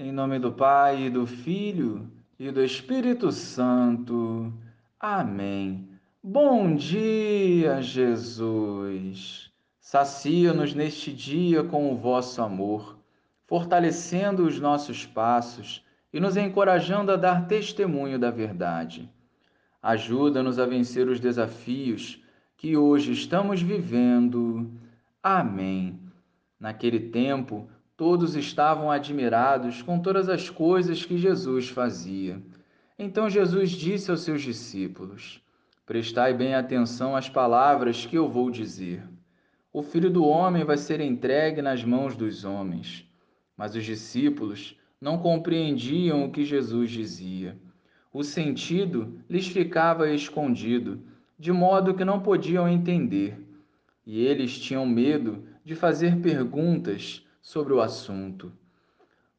Em nome do Pai, e do Filho e do Espírito Santo. Amém. Bom dia, Jesus. Sacia-nos neste dia com o vosso amor, fortalecendo os nossos passos e nos encorajando a dar testemunho da verdade. Ajuda-nos a vencer os desafios que hoje estamos vivendo. Amém. Naquele tempo, Todos estavam admirados com todas as coisas que Jesus fazia. Então Jesus disse aos seus discípulos: Prestai bem atenção às palavras que eu vou dizer. O filho do homem vai ser entregue nas mãos dos homens. Mas os discípulos não compreendiam o que Jesus dizia. O sentido lhes ficava escondido, de modo que não podiam entender. E eles tinham medo de fazer perguntas sobre o assunto.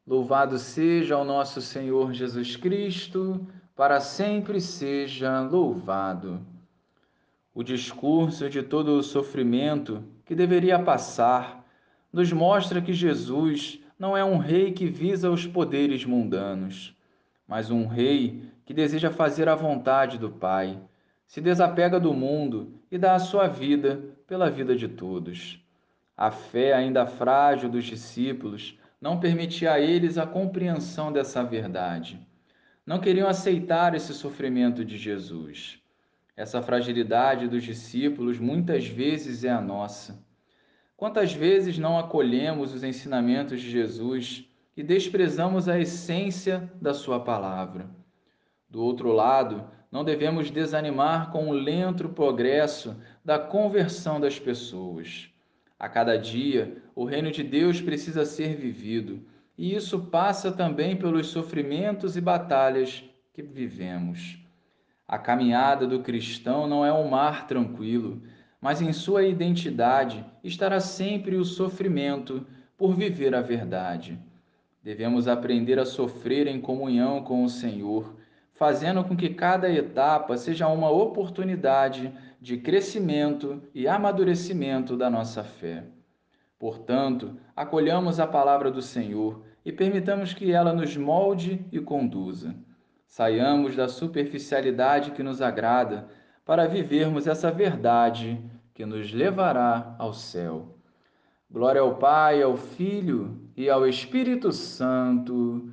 Louvado seja o nosso Senhor Jesus Cristo, para sempre seja louvado. O discurso de todo o sofrimento que deveria passar nos mostra que Jesus não é um rei que visa os poderes mundanos, mas um rei que deseja fazer a vontade do Pai, se desapega do mundo e dá a sua vida pela vida de todos. A fé ainda frágil dos discípulos não permitia a eles a compreensão dessa verdade. Não queriam aceitar esse sofrimento de Jesus. Essa fragilidade dos discípulos muitas vezes é a nossa. Quantas vezes não acolhemos os ensinamentos de Jesus e desprezamos a essência da Sua palavra? Do outro lado, não devemos desanimar com o lento progresso da conversão das pessoas. A cada dia, o reino de Deus precisa ser vivido, e isso passa também pelos sofrimentos e batalhas que vivemos. A caminhada do cristão não é um mar tranquilo, mas em sua identidade estará sempre o sofrimento por viver a verdade. Devemos aprender a sofrer em comunhão com o Senhor, fazendo com que cada etapa seja uma oportunidade de crescimento e amadurecimento da nossa fé. Portanto, acolhamos a palavra do Senhor e permitamos que ela nos molde e conduza. Saiamos da superficialidade que nos agrada para vivermos essa verdade que nos levará ao céu. Glória ao Pai, ao Filho e ao Espírito Santo